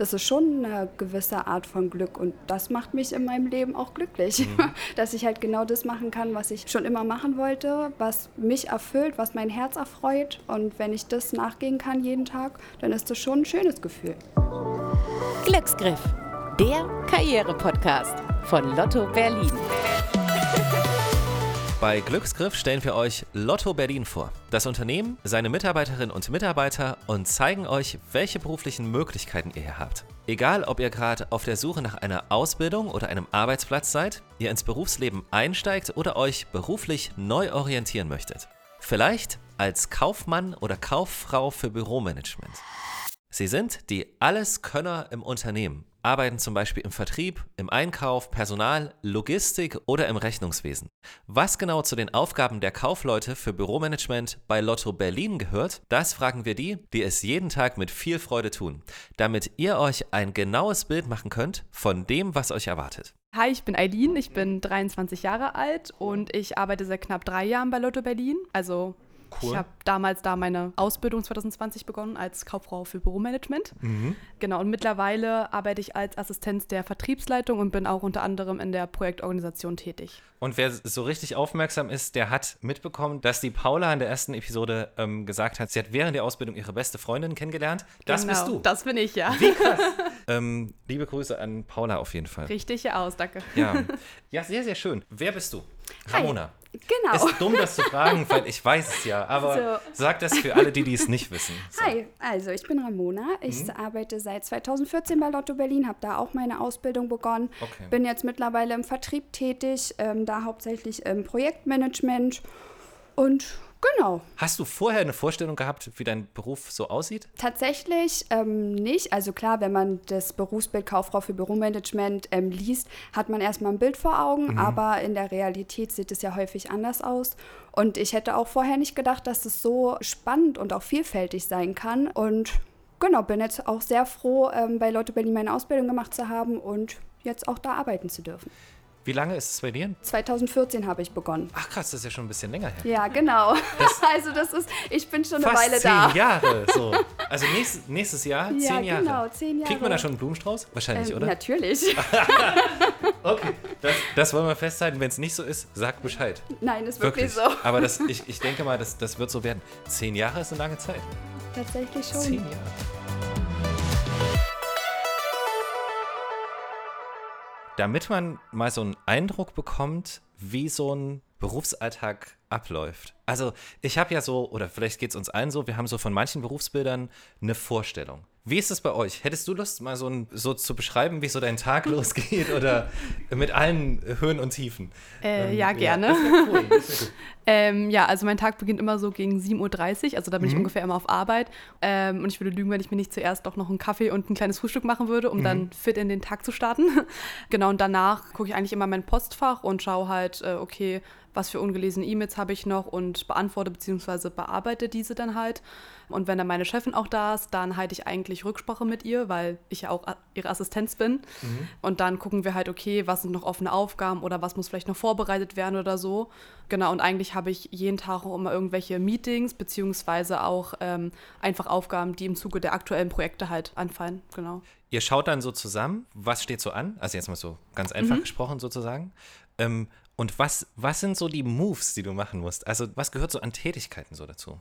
das ist schon eine gewisse Art von Glück und das macht mich in meinem Leben auch glücklich, mhm. dass ich halt genau das machen kann, was ich schon immer machen wollte, was mich erfüllt, was mein Herz erfreut und wenn ich das nachgehen kann jeden Tag, dann ist das schon ein schönes Gefühl. Glücksgriff, der Karriere-Podcast von Lotto Berlin. Bei Glücksgriff stellen wir euch Lotto Berlin vor. Das Unternehmen, seine Mitarbeiterinnen und Mitarbeiter und zeigen euch, welche beruflichen Möglichkeiten ihr hier habt. Egal, ob ihr gerade auf der Suche nach einer Ausbildung oder einem Arbeitsplatz seid, ihr ins Berufsleben einsteigt oder euch beruflich neu orientieren möchtet. Vielleicht als Kaufmann oder Kauffrau für Büromanagement. Sie sind die Alleskönner im Unternehmen arbeiten zum Beispiel im Vertrieb, im Einkauf, Personal, Logistik oder im Rechnungswesen. Was genau zu den Aufgaben der Kaufleute für Büromanagement bei Lotto Berlin gehört, das fragen wir die, die es jeden Tag mit viel Freude tun, damit ihr euch ein genaues Bild machen könnt von dem, was euch erwartet. Hi, ich bin Eileen, ich bin 23 Jahre alt und ich arbeite seit knapp drei Jahren bei Lotto Berlin, also Cool. Ich habe damals da meine Ausbildung 2020 begonnen als Kauffrau für Büromanagement. Mhm. Genau, und mittlerweile arbeite ich als Assistenz der Vertriebsleitung und bin auch unter anderem in der Projektorganisation tätig. Und wer so richtig aufmerksam ist, der hat mitbekommen, dass die Paula in der ersten Episode ähm, gesagt hat, sie hat während der Ausbildung ihre beste Freundin kennengelernt. Das genau, bist du. Das bin ich, ja. Wie krass. ähm, liebe Grüße an Paula auf jeden Fall. Richtig hier aus, danke. Ja. ja, sehr, sehr schön. Wer bist du? Ramona. Genau. Ist dumm, das zu fragen, weil ich weiß es ja. Aber so. sag das für alle, die, die es nicht wissen. So. Hi, also ich bin Ramona. Ich mhm. arbeite seit 2014 bei Lotto Berlin, habe da auch meine Ausbildung begonnen. Okay. Bin jetzt mittlerweile im Vertrieb tätig, ähm, da hauptsächlich im Projektmanagement. Und Genau. Hast du vorher eine Vorstellung gehabt, wie dein Beruf so aussieht? Tatsächlich ähm, nicht. Also klar, wenn man das Berufsbild Kauffrau für Büromanagement ähm, liest, hat man erstmal ein Bild vor Augen, mhm. aber in der Realität sieht es ja häufig anders aus. Und ich hätte auch vorher nicht gedacht, dass es so spannend und auch vielfältig sein kann. Und genau, bin jetzt auch sehr froh, ähm, bei Lotto Berlin meine Ausbildung gemacht zu haben und jetzt auch da arbeiten zu dürfen. Wie lange ist es bei dir? 2014 habe ich begonnen. Ach krass, das ist ja schon ein bisschen länger her. Ja, genau. Das also das ist, ich bin schon eine Weile zehn da. zehn Jahre, so. Also nächstes, nächstes Jahr, ja, zehn Jahre. genau, zehn Jahre. Kriegt man da schon einen Blumenstrauß? Wahrscheinlich, ähm, oder? Natürlich. okay, das, das, wollen wir festhalten. Wenn es nicht so ist, sag Bescheid. Nein, ist wirklich, wirklich so. Aber das, ich, ich denke mal, das, das wird so werden. Zehn Jahre ist eine lange Zeit. Tatsächlich schon. Zehn Jahre. Damit man mal so einen Eindruck bekommt, wie so ein Berufsalltag abläuft. Also ich habe ja so, oder vielleicht geht es uns allen so, wir haben so von manchen Berufsbildern eine Vorstellung. Wie ist es bei euch? Hättest du Lust, mal so, ein, so zu beschreiben, wie so dein Tag losgeht oder mit allen Höhen und Tiefen? Äh, ähm, ja, gerne. Ja, cool. ähm, ja, also mein Tag beginnt immer so gegen 7.30 Uhr, also da bin mhm. ich ungefähr immer auf Arbeit. Ähm, und ich würde lügen, wenn ich mir nicht zuerst doch noch einen Kaffee und ein kleines Frühstück machen würde, um mhm. dann fit in den Tag zu starten. genau, und danach gucke ich eigentlich immer mein Postfach und schaue halt, äh, okay, was für ungelesene E-Mails habe ich noch und beantworte bzw. bearbeite diese dann halt. Und wenn dann meine Chefin auch da ist, dann halte ich eigentlich Rücksprache mit ihr, weil ich ja auch ihre Assistenz bin. Mhm. Und dann gucken wir halt, okay, was sind noch offene Aufgaben oder was muss vielleicht noch vorbereitet werden oder so. Genau, und eigentlich habe ich jeden Tag auch immer irgendwelche Meetings beziehungsweise auch ähm, einfach Aufgaben, die im Zuge der aktuellen Projekte halt anfallen. Genau. Ihr schaut dann so zusammen, was steht so an? Also jetzt mal so ganz einfach mhm. gesprochen sozusagen. Ähm, und was, was sind so die Moves, die du machen musst? Also was gehört so an Tätigkeiten so dazu?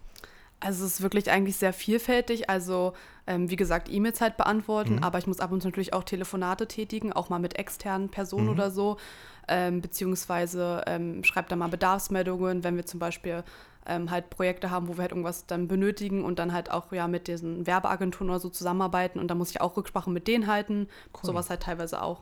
Also es ist wirklich eigentlich sehr vielfältig. Also ähm, wie gesagt, E-Mails halt beantworten, mhm. aber ich muss ab und zu natürlich auch Telefonate tätigen, auch mal mit externen Personen mhm. oder so. Ähm, beziehungsweise ähm, schreibt da mal Bedarfsmeldungen, wenn wir zum Beispiel ähm, halt Projekte haben, wo wir halt irgendwas dann benötigen und dann halt auch ja mit diesen Werbeagenturen oder so zusammenarbeiten und da muss ich auch Rücksprache mit denen halten. Cool. Sowas halt teilweise auch.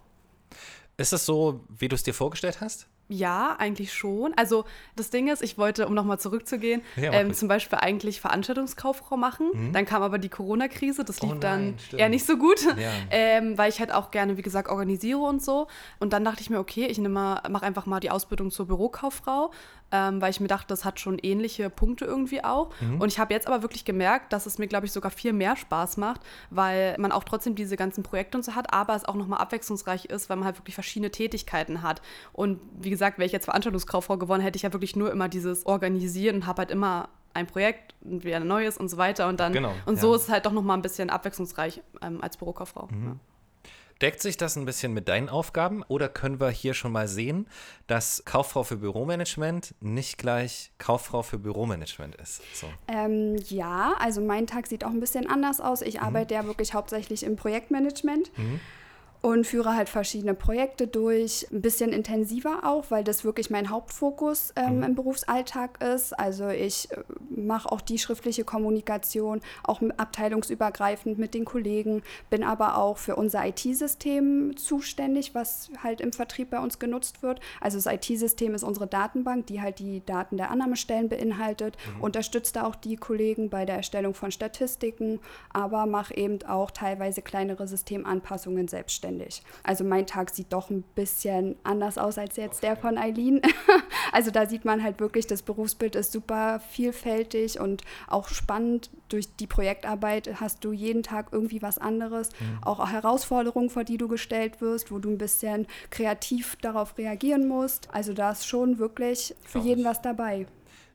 Ist es so, wie du es dir vorgestellt hast? Ja, eigentlich schon. Also das Ding ist, ich wollte, um nochmal zurückzugehen, ja, ähm, zum Beispiel eigentlich Veranstaltungskauffrau machen. Mhm. Dann kam aber die Corona-Krise, das lief oh dann stimmt. eher nicht so gut, ja. ähm, weil ich halt auch gerne, wie gesagt, organisiere und so. Und dann dachte ich mir, okay, ich mache einfach mal die Ausbildung zur Bürokauffrau, ähm, weil ich mir dachte, das hat schon ähnliche Punkte irgendwie auch. Mhm. Und ich habe jetzt aber wirklich gemerkt, dass es mir, glaube ich, sogar viel mehr Spaß macht, weil man auch trotzdem diese ganzen Projekte und so hat, aber es auch nochmal abwechslungsreich ist, weil man halt wirklich verschiedene Tätigkeiten hat. Und wie gesagt, wäre ich jetzt Veranstaltungskauffrau gewonnen, hätte ich ja wirklich nur immer dieses Organisieren und habe halt immer ein Projekt und wieder ein neues und so weiter. Und dann Genau, und so ja. ist es halt doch nochmal ein bisschen abwechslungsreich ähm, als Bürokauffrau. Mhm. Ja. Deckt sich das ein bisschen mit deinen Aufgaben oder können wir hier schon mal sehen, dass Kauffrau für Büromanagement nicht gleich Kauffrau für Büromanagement ist? So. Ähm, ja, also mein Tag sieht auch ein bisschen anders aus. Ich arbeite ja wirklich hauptsächlich im Projektmanagement. Und führe halt verschiedene Projekte durch, ein bisschen intensiver auch, weil das wirklich mein Hauptfokus ähm, im Berufsalltag ist. Also ich äh, mache auch die schriftliche Kommunikation, auch abteilungsübergreifend mit den Kollegen, bin aber auch für unser IT-System zuständig, was halt im Vertrieb bei uns genutzt wird. Also das IT-System ist unsere Datenbank, die halt die Daten der Annahmestellen beinhaltet, unterstützt da auch die Kollegen bei der Erstellung von Statistiken, aber mache eben auch teilweise kleinere Systemanpassungen selbstständig. Also mein Tag sieht doch ein bisschen anders aus als jetzt der von Eileen. also da sieht man halt wirklich, das Berufsbild ist super vielfältig und auch spannend. Durch die Projektarbeit hast du jeden Tag irgendwie was anderes, auch Herausforderungen, vor die du gestellt wirst, wo du ein bisschen kreativ darauf reagieren musst. Also da ist schon wirklich für jeden was dabei.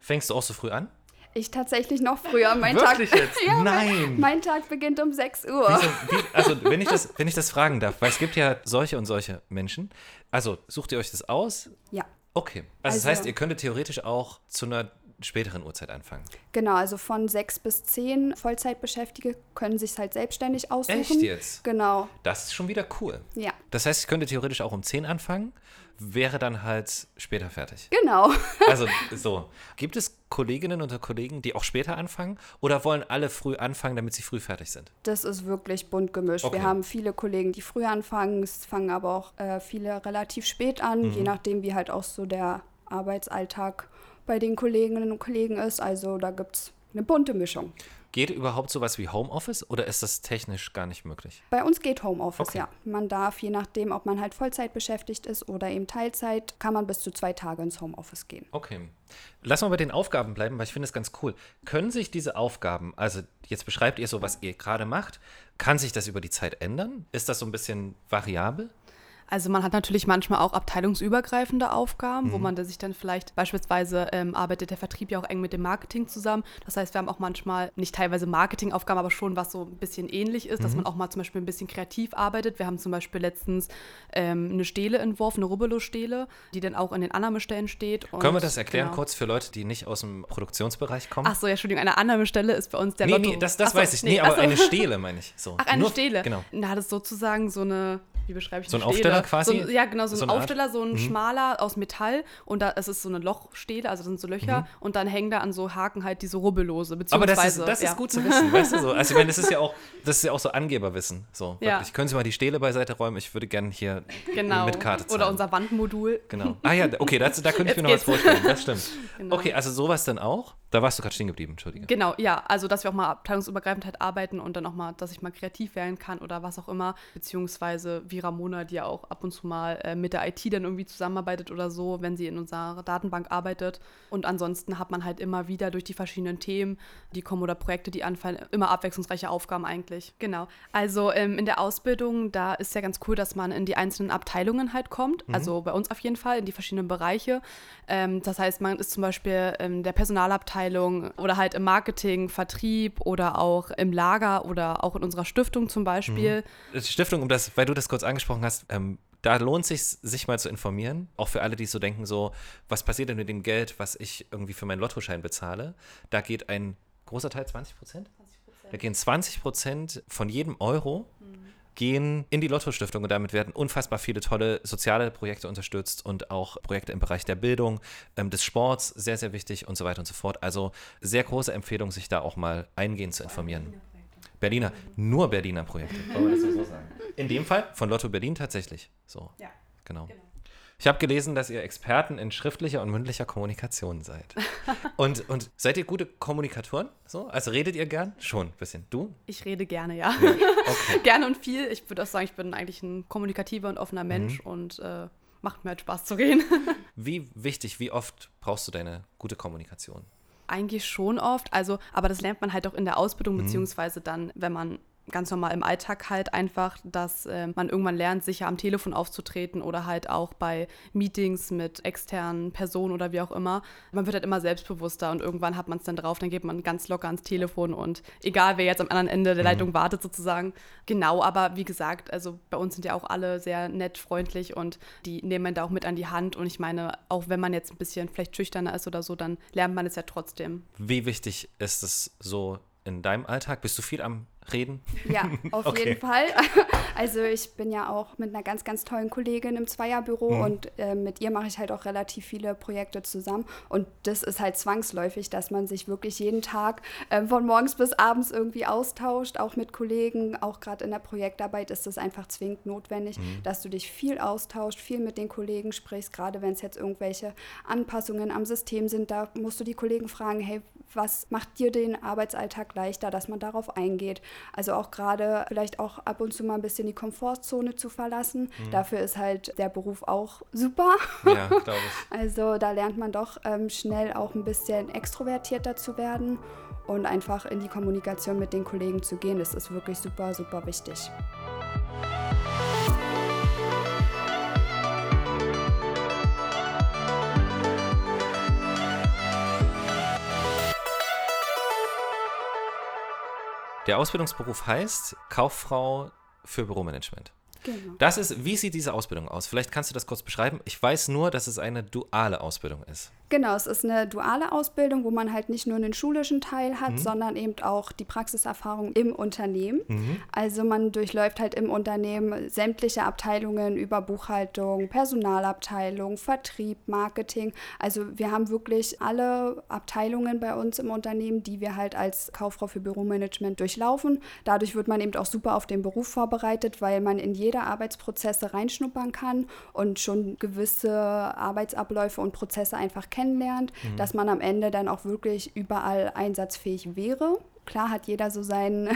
Fängst du auch so früh an? Ich tatsächlich noch früher. Mein Wirklich Tag, jetzt? ja, Nein. Mein, mein Tag beginnt um 6 Uhr. Wieso, wie, also, wenn ich, das, wenn ich das fragen darf, weil es gibt ja solche und solche Menschen. Also, sucht ihr euch das aus? Ja, Okay. Also, das Also- heißt, ihr könntet theoretisch auch zu einer späteren Uhrzeit anfangen. genau. Also von 6 bis 10 Vollzeitbeschäftigte können sich halt selbstständig aussuchen. Echt jetzt? Genau, Das ist schon wieder cool. ja, Das heißt, ich könnte theoretisch auch um 10 anfangen, wäre dann halt später fertig. genau. Also so. Gibt es Kolleginnen oder Kollegen, die auch später anfangen oder wollen alle früh anfangen, damit sie früh fertig sind? Das ist wirklich bunt gemischt. Okay. Wir haben viele Kollegen, die früh anfangen, es fangen aber auch äh, viele relativ spät an, Mhm. je nachdem, wie halt auch so der Arbeitsalltag bei den Kolleginnen und Kollegen ist. Also da gibt es eine bunte Mischung. Geht überhaupt sowas wie Homeoffice oder ist das technisch gar nicht möglich? Bei uns geht Homeoffice, Okay. ja. Man darf, je nachdem, ob man halt Vollzeit beschäftigt ist oder eben Teilzeit, kann man bis zu zwei Tage ins Homeoffice gehen. Okay. Lass mal bei den Aufgaben bleiben, weil ich finde es ganz cool. Können sich diese Aufgaben, also jetzt beschreibt ihr so, was ihr gerade macht, kann sich das über die Zeit ändern? Ist das so ein bisschen variabel? Also man hat natürlich manchmal auch abteilungsübergreifende Aufgaben, wo Mhm. man da sich dann vielleicht beispielsweise ähm, arbeitet der Vertrieb ja auch eng mit dem Marketing zusammen. Das heißt, wir haben auch manchmal nicht teilweise Marketingaufgaben, aber schon was so ein bisschen ähnlich ist, Mhm. dass man auch mal zum Beispiel ein bisschen kreativ arbeitet. Wir haben zum Beispiel letztens ähm, eine Stele entworfen, eine Rubbelo-Stele, die dann auch in den Annahmestellen steht. Können wir das erklären genau. kurz für Leute, die nicht aus dem Produktionsbereich kommen? Ach so, ja, Entschuldigung, eine Annahmestelle ist bei uns der nee, Lotto. nee, das, das Ach so, weiß ich. Nee, ach aber eine Stele meine ich. So. Ach, eine Nur- Stele. Genau. Na, das ist sozusagen so eine, wie beschreibe ich So ein? Aufsteller quasi? So ein, ja, genau, so ein So Art? Mhm. Aufsteller, so ein schmaler aus Metall und da es ist so eine Lochstele, also sind so Löcher und dann hängen da an so Haken halt diese Rubbellose, Mhm. Aber beziehungsweise das ist, das ja. ist gut zu wissen, weißt du so. Also ich meine, das ist ja auch, das ist ja auch so Angeberwissen. So, Ja. wirklich. Können Sie mal die Stele beiseite räumen? Ich würde gerne hier Genau. mit Karte zahlen. Oder unser Wandmodul. Genau. Ah ja, okay, das, da könnte ich mir noch was vorstellen. Das stimmt. Genau. Okay, also sowas dann auch? Da warst du gerade stehen geblieben, Entschuldige. Genau, ja, also dass wir auch mal abteilungsübergreifend halt arbeiten und dann auch mal, dass ich mal kreativ werden kann oder was auch immer, beziehungsweise wie Ramona, die ja auch ab und zu mal äh, mit der IT dann irgendwie zusammenarbeitet oder so, wenn sie in unserer Datenbank arbeitet. Und ansonsten hat man halt immer wieder durch die verschiedenen Themen, die kommen oder Projekte, die anfallen, immer abwechslungsreiche Aufgaben eigentlich. Genau. Also ähm, in der Ausbildung, da ist ja ganz cool, dass man in die einzelnen Abteilungen halt kommt. Also bei uns auf jeden Fall in die verschiedenen Bereiche. Ähm, das heißt, man ist zum Beispiel in der Personalabteilung oder halt im Marketing, Vertrieb oder auch im Lager oder auch in unserer Stiftung zum Beispiel. Stiftung, um das, weil du das kurz angesprochen hast, ähm, da lohnt sich sich mal zu informieren, auch für alle, die so denken, so, was passiert denn mit dem Geld, was ich irgendwie für meinen Lottoschein bezahle? Da geht ein großer Teil, 20 Prozent? Da gehen 20 Prozent von jedem Euro gehen in die Lotto-Stiftung und damit werden unfassbar viele tolle soziale Projekte unterstützt und auch Projekte im Bereich der Bildung, ähm, des Sports, sehr, sehr wichtig und so weiter und so fort. Also sehr große Empfehlung, sich da auch mal eingehend zu informieren. Berliner, nur Berliner Projekte, wollen wir das so sagen. In dem Fall von Lotto Berlin tatsächlich. So. Ja. Genau. Ich habe gelesen, dass ihr Experten in schriftlicher und mündlicher Kommunikation seid. Und, und seid ihr gute Kommunikatoren? So? Also redet ihr gern? Schon ein bisschen. Du? Ich rede gerne, ja. Okay. gerne und viel. Ich würde auch sagen, ich bin eigentlich ein kommunikativer und offener Mensch und äh, macht mir halt Spaß zu reden. Wie wichtig, wie oft brauchst du deine gute Kommunikation? Eigentlich schon oft, also, aber das lernt man halt auch in der Ausbildung, beziehungsweise dann, wenn man ganz normal im Alltag halt einfach, dass äh, man irgendwann lernt, sicher am Telefon aufzutreten oder halt auch bei Meetings mit externen Personen oder wie auch immer. Man wird halt immer selbstbewusster und irgendwann hat man es dann drauf, dann geht man ganz locker ans Telefon und egal wer jetzt am anderen Ende der mhm. Leitung wartet sozusagen. Genau, aber wie gesagt, also bei uns sind ja auch alle sehr nett, freundlich und die nehmen man da auch mit an die Hand und ich meine, auch wenn man jetzt ein bisschen vielleicht schüchterner ist oder so, dann lernt man es ja trotzdem. Wie wichtig ist es so in deinem Alltag? Bist du viel am reden? Ja, auf okay. jeden Fall. Also ich bin ja auch mit einer ganz, ganz tollen Kollegin im Zweierbüro mhm. und äh, mit ihr mache ich halt auch relativ viele Projekte zusammen. Und das ist halt zwangsläufig, dass man sich wirklich jeden Tag äh, von morgens bis abends irgendwie austauscht, auch mit Kollegen. Auch gerade in der Projektarbeit ist das einfach zwingend notwendig, mhm. dass du dich viel austauscht, viel mit den Kollegen sprichst, gerade wenn es jetzt irgendwelche Anpassungen am System sind. Da musst du die Kollegen fragen, hey, was macht dir den Arbeitsalltag leichter, dass man darauf eingeht. Also auch gerade vielleicht auch ab und zu mal ein bisschen die Komfortzone zu verlassen. Mhm. Dafür ist halt der Beruf auch super. Ja, glaube ich. Also da lernt man doch ähm, schnell auch ein bisschen extrovertierter zu werden und einfach in die Kommunikation mit den Kollegen zu gehen. Das ist wirklich super, super wichtig. Der Ausbildungsberuf heißt Kauffrau für Büromanagement. Genau. Das ist, wie sieht diese Ausbildung aus? Vielleicht kannst du das kurz beschreiben. Ich weiß nur, dass es eine duale Ausbildung ist. Genau, es ist eine duale Ausbildung, wo man halt nicht nur einen schulischen Teil hat, mhm. sondern eben auch die Praxiserfahrung im Unternehmen. Mhm. Also man durchläuft halt im Unternehmen sämtliche Abteilungen über Buchhaltung, Personalabteilung, Vertrieb, Marketing. Also wir haben wirklich alle Abteilungen bei uns im Unternehmen, die wir halt als Kauffrau für Büromanagement durchlaufen. Dadurch wird man eben auch super auf den Beruf vorbereitet, weil man in jede Arbeitsprozesse reinschnuppern kann und schon gewisse Arbeitsabläufe und Prozesse einfach kennt kennenlernt, mhm. dass man am Ende dann auch wirklich überall einsatzfähig wäre. Klar hat jeder so sein,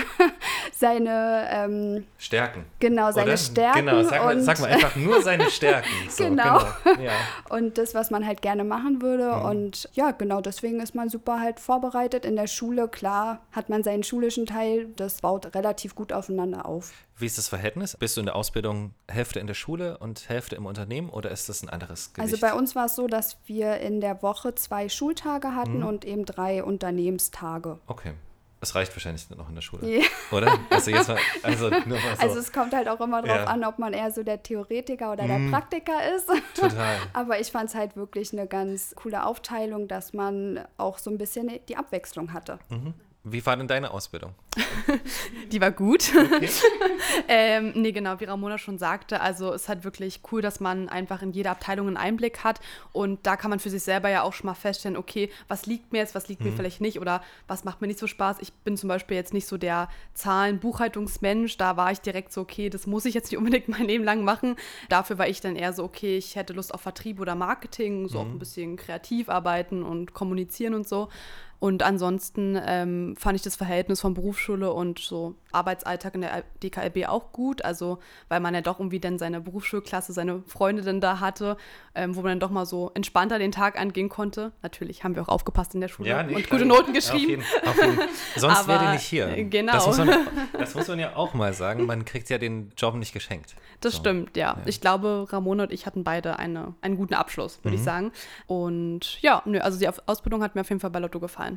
seine ähm, Stärken. Genau, seine Oder? Stärken. Genau, sag mal, sag mal, einfach nur seine Stärken. So, genau. genau. Ja. Und das, was man halt gerne machen würde. Mhm. Und ja, genau, deswegen ist man super halt vorbereitet. In der Schule, klar, hat man seinen schulischen Teil. Das baut relativ gut aufeinander auf. Wie ist das Verhältnis? Bist du in der Ausbildung Hälfte in der Schule und Hälfte im Unternehmen oder ist das ein anderes Gewicht? Also bei uns war es so, dass wir in der Woche zwei Schultage hatten mhm. und eben drei Unternehmenstage. Okay. Es reicht wahrscheinlich noch in der Schule, ja. oder? Also, jetzt mal, also, nur mal so. also es kommt halt auch immer darauf ja. an, ob man eher so der Theoretiker oder der mhm. Praktiker ist. Total. Aber ich fand es halt wirklich eine ganz coole Aufteilung, dass man auch so ein bisschen die Abwechslung hatte. Mhm. Wie war denn deine Ausbildung? Die war gut. Okay. ähm, nee, genau, wie Ramona schon sagte, also es ist halt wirklich cool, dass man einfach in jede Abteilung einen Einblick hat und da kann man für sich selber ja auch schon mal feststellen, okay, was liegt mir jetzt, was liegt mhm. mir vielleicht nicht oder was macht mir nicht so Spaß. Ich bin zum Beispiel jetzt nicht so der Zahlen-Buchhaltungsmensch, da war ich direkt so, okay, das muss ich jetzt nicht unbedingt mein Leben lang machen. Dafür war ich dann eher so, okay, ich hätte Lust auf Vertrieb oder Marketing, so mhm. auch ein bisschen kreativ arbeiten und kommunizieren und so. Und ansonsten ähm, fand ich das Verhältnis von Berufsschule und so Arbeitsalltag in der DKLB auch gut. Also, weil man ja doch irgendwie dann seine Berufsschulklasse, seine Freunde dann da hatte, ähm, wo man dann doch mal so entspannter den Tag angehen konnte. Natürlich haben wir auch aufgepasst in der Schule ja, und gute Noten geschrieben. Auf jeden, auf jeden. Sonst wäre ihr nicht hier. Genau. Das muss, man, das muss, man, ja auch mal sagen. Man kriegt ja den Job nicht geschenkt. Das so. stimmt, ja. ja. Ich glaube, Ramona und ich hatten beide eine, einen guten Abschluss, würde mhm. ich sagen. Und ja, nö, also die Ausbildung hat mir auf jeden Fall bei Lotto gefallen.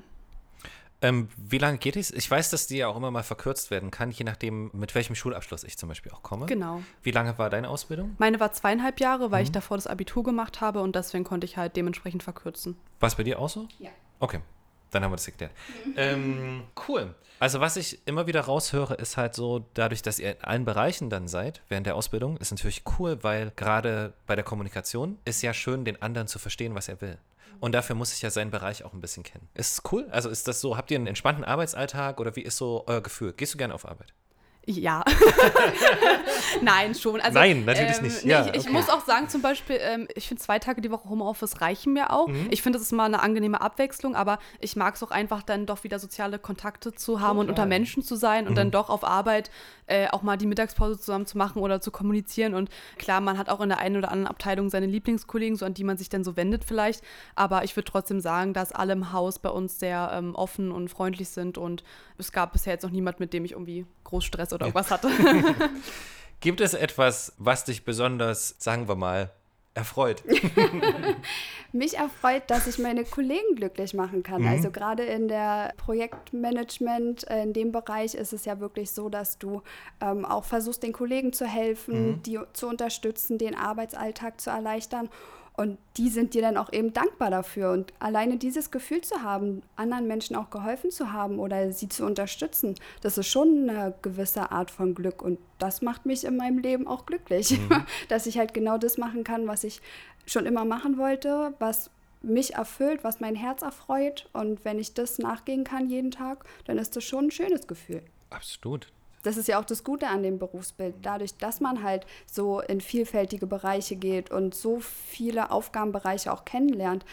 Ähm, wie lange geht es? Ich weiß, dass die ja auch immer mal verkürzt werden kann, je nachdem, mit welchem Schulabschluss ich zum Beispiel auch komme. Genau. Wie lange war deine Ausbildung? Meine war zweieinhalb Jahre, weil mhm. ich davor das Abitur gemacht habe und deswegen konnte ich halt dementsprechend verkürzen. War es bei dir auch so? Ja. Okay, dann haben wir das geklärt. Mhm. Ähm, cool. Also was ich immer wieder raushöre, ist halt so, dadurch, dass ihr in allen Bereichen dann seid, während der Ausbildung, ist natürlich cool, weil gerade bei der Kommunikation ist ja schön, den anderen zu verstehen, was er will. Und dafür muss ich ja seinen Bereich auch ein bisschen kennen. Ist es cool? Also ist das so, habt ihr einen entspannten Arbeitsalltag oder wie ist so euer Gefühl? Gehst du gerne auf Arbeit? Ja. Nein, schon. Also, Nein, natürlich ähm, nicht. Ja, nee, ich, okay. muss auch sagen, zum Beispiel, ähm, ich finde zwei Tage die Woche Homeoffice reichen mir auch. Mhm. Ich finde, das ist mal eine angenehme Abwechslung, aber ich mag es auch einfach dann doch wieder soziale Kontakte zu haben Total. und unter Menschen zu sein und mhm. dann doch auf Arbeit äh, auch mal die Mittagspause zusammen zu machen oder zu kommunizieren. Und klar, man hat auch in der einen oder anderen Abteilung seine Lieblingskollegen, so an die man sich dann so wendet vielleicht. Aber ich würde trotzdem sagen, dass alle im Haus bei uns sehr ähm, offen und freundlich sind und es gab bisher jetzt noch niemand, mit dem ich irgendwie groß Stress oder irgendwas hatte. Gibt es etwas, was dich besonders, sagen wir mal, erfreut? Mich erfreut, dass ich meine Kollegen glücklich machen kann. Mhm. Also gerade in der Projektmanagement, äh, in dem Bereich ist es ja wirklich so, dass du ähm, auch versuchst, den Kollegen zu helfen, mhm. die zu unterstützen, den Arbeitsalltag zu erleichtern. Und die sind dir dann auch eben dankbar dafür. Und alleine dieses Gefühl zu haben, anderen Menschen auch geholfen zu haben oder sie zu unterstützen, das ist schon eine gewisse Art von Glück. Und das macht mich in meinem Leben auch glücklich, mhm. dass ich halt genau das machen kann, was ich schon immer machen wollte, was mich erfüllt, was mein Herz erfreut. Und wenn ich das nachgehen kann jeden Tag, dann ist das schon ein schönes Gefühl. Absolut das ist ja auch das Gute an dem Berufsbild. Dadurch, dass man halt so in vielfältige Bereiche geht und so viele Aufgabenbereiche auch kennenlernt,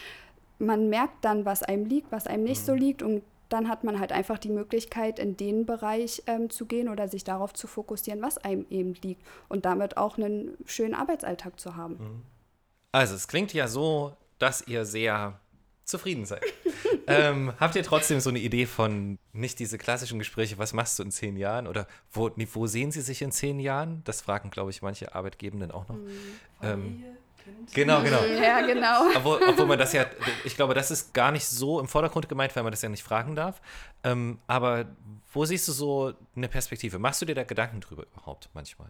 man merkt dann, was einem liegt, was einem nicht mhm. so liegt und dann hat man halt einfach die Möglichkeit, in den Bereich ähm, zu gehen oder sich darauf zu fokussieren, was einem eben liegt und damit auch einen schönen Arbeitsalltag zu haben. Mhm. Also es klingt ja so, dass ihr sehr zufrieden seid. ähm, habt ihr trotzdem so eine Idee von nicht diese klassischen Gespräche, was machst du in zehn Jahren oder wo, wo sehen sie sich in zehn Jahren? Das fragen, glaube ich, manche Arbeitgebenden auch noch. Mhm. Ähm, Genau, genau. Ja, genau. Obwohl, obwohl, man das ja, ich glaube, das ist gar nicht so im Vordergrund gemeint, weil man das ja nicht fragen darf. Ähm, aber wo siehst du so eine Perspektive? Machst du dir da Gedanken drüber überhaupt manchmal?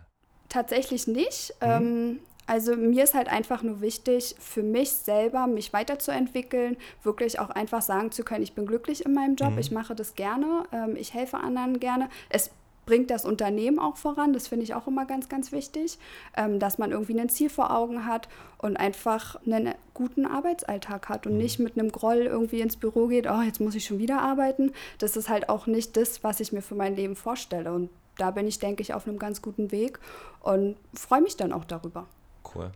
Tatsächlich nicht. Mhm. Ähm, also mir ist halt einfach nur wichtig, für mich selber mich weiterzuentwickeln, wirklich auch einfach sagen zu können, ich bin glücklich in meinem Job, mhm. ich mache das gerne, ähm, ich helfe anderen gerne. Es bringt das Unternehmen auch voran, das finde ich auch immer ganz, ganz wichtig, ähm, dass man irgendwie ein Ziel vor Augen hat und einfach einen guten Arbeitsalltag hat und mhm. nicht mit einem Groll irgendwie ins Büro geht, oh, jetzt muss ich schon wieder arbeiten. Das ist halt auch nicht das, was ich mir für mein Leben vorstelle. Und da bin ich, denke ich, auf einem ganz guten Weg und freue mich dann auch darüber. Cool.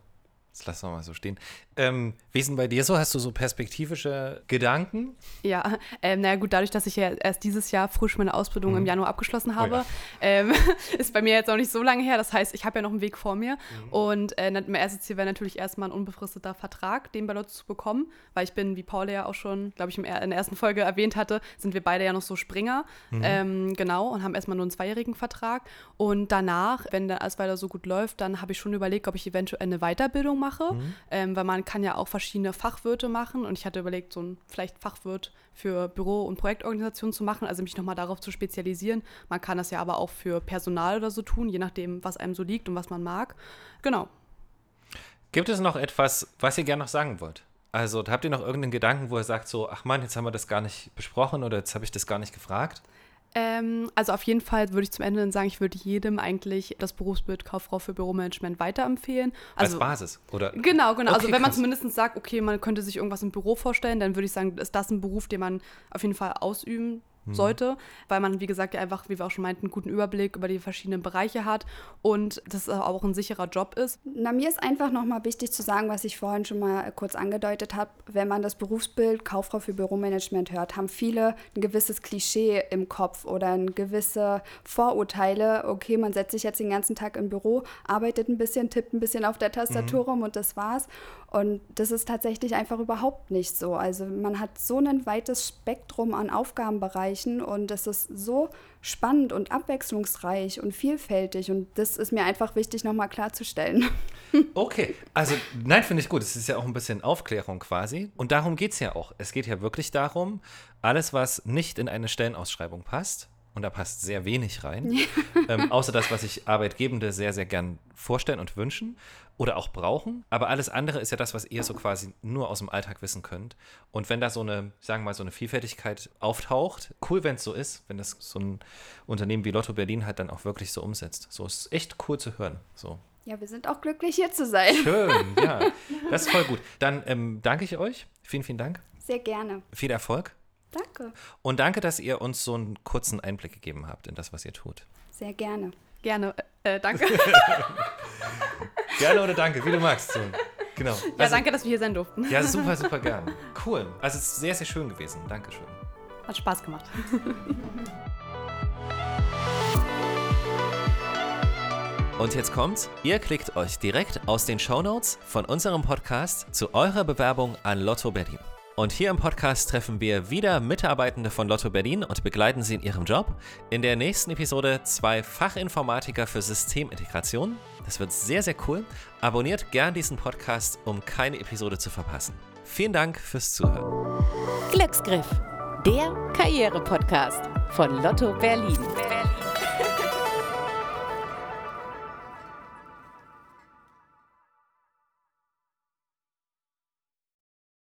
Das lassen wir mal so stehen. Ähm, wie ist denn bei dir so? Hast du so perspektivische Gedanken? Ja, ähm, naja gut, dadurch, dass ich ja erst dieses Jahr frisch meine Ausbildung mhm. im Januar abgeschlossen habe, oh ja. ähm, ist bei mir jetzt auch nicht so lange her. Das heißt, ich habe ja noch einen Weg vor mir. Mhm. Und äh, mein erstes Ziel wäre natürlich erstmal ein unbefristeter Vertrag, den bei Lotto zu bekommen, weil ich bin, wie Paul ja auch schon, glaube ich, in der ersten Folge erwähnt hatte, sind wir beide ja noch so Springer. Mhm. Ähm, genau, und haben erstmal nur einen zweijährigen Vertrag. Und danach, wenn dann alles weiter so gut läuft, dann habe ich schon überlegt, ob ich eventuell eine Weiterbildung mache, mhm. ähm, weil man kann ja auch verschiedene Fachwirte machen und ich hatte überlegt, so ein vielleicht Fachwirt für Büro- und Projektorganisation zu machen, also mich nochmal darauf zu spezialisieren. Man kann das ja aber auch für Personal oder so tun, je nachdem, was einem so liegt und was man mag. Genau. Gibt es noch etwas, was ihr gerne noch sagen wollt? Also habt ihr noch irgendeinen Gedanken, wo ihr sagt so, ach Mann, jetzt haben wir das gar nicht besprochen oder jetzt habe ich das gar nicht gefragt? Ähm, also auf jeden Fall würde ich zum Ende dann sagen, ich würde jedem eigentlich das Berufsbild Kauffrau für Büromanagement weiterempfehlen. Also, Als Basis, oder? Genau, genau. Also okay, also wenn man zumindest sagt, okay, man könnte sich irgendwas im Büro vorstellen, dann würde ich sagen, ist das ein Beruf, den man auf jeden Fall ausüben. Sollte, weil man, wie gesagt, ja einfach, wie wir auch schon meinten, einen guten Überblick über die verschiedenen Bereiche hat und das auch ein sicherer Job ist. Na, mir ist einfach nochmal wichtig zu sagen, was ich vorhin schon mal kurz angedeutet habe. Wenn man das Berufsbild Kauffrau für Büromanagement hört, haben viele ein gewisses Klischee im Kopf oder ein gewisse Vorurteile. Okay, man setzt sich jetzt den ganzen Tag im Büro, arbeitet ein bisschen, tippt ein bisschen auf der Tastatur mhm. rum und das war's. Und das ist tatsächlich einfach überhaupt nicht so. Also man hat so ein weites Spektrum an Aufgabenbereichen und es ist so spannend und abwechslungsreich und vielfältig. Und das ist mir einfach wichtig, nochmal klarzustellen. Okay, also nein, finde ich gut. Es ist ja auch ein bisschen Aufklärung quasi. Und darum geht es ja auch. Es geht ja wirklich darum, alles, was nicht in eine Stellenausschreibung passt, und da passt sehr wenig rein, ähm, außer das, was sich Arbeitgebende sehr, sehr gern vorstellen und wünschen oder auch brauchen. Aber alles andere ist ja das, was ihr so quasi nur aus dem Alltag wissen könnt. Und wenn da so eine, sagen wir mal, so eine Vielfältigkeit auftaucht, cool, wenn es so ist, wenn das so ein Unternehmen wie Lotto Berlin halt dann auch wirklich so umsetzt. So ist echt cool zu hören. So. Ja, wir sind auch glücklich, hier zu sein. Schön, ja. Das ist voll gut. Dann ähm, danke ich euch. Vielen, vielen Dank. Sehr gerne. Viel Erfolg. Danke. Und danke, dass ihr uns so einen kurzen Einblick gegeben habt in das, was ihr tut. Sehr gerne. Gerne. Äh, danke. gerne oder danke, wie du magst. So. Genau. Also, ja, danke, dass wir hier sein durften. Ja, super, super gern. Cool. Also es ist sehr, sehr schön gewesen. Dankeschön. Hat Spaß gemacht. Und jetzt kommt's, ihr klickt euch direkt aus den Shownotes von unserem Podcast zu eurer Bewerbung an Lotto Berlin. Und hier im Podcast treffen wir wieder Mitarbeitende von Lotto Berlin und begleiten sie in ihrem Job. In der nächsten Episode zwei Fachinformatiker für Systemintegration. Das wird sehr, sehr cool. Abonniert gern diesen Podcast, um keine Episode zu verpassen. Vielen Dank fürs Zuhören. Glücksgriff, der Karriere-Podcast von Lotto Berlin.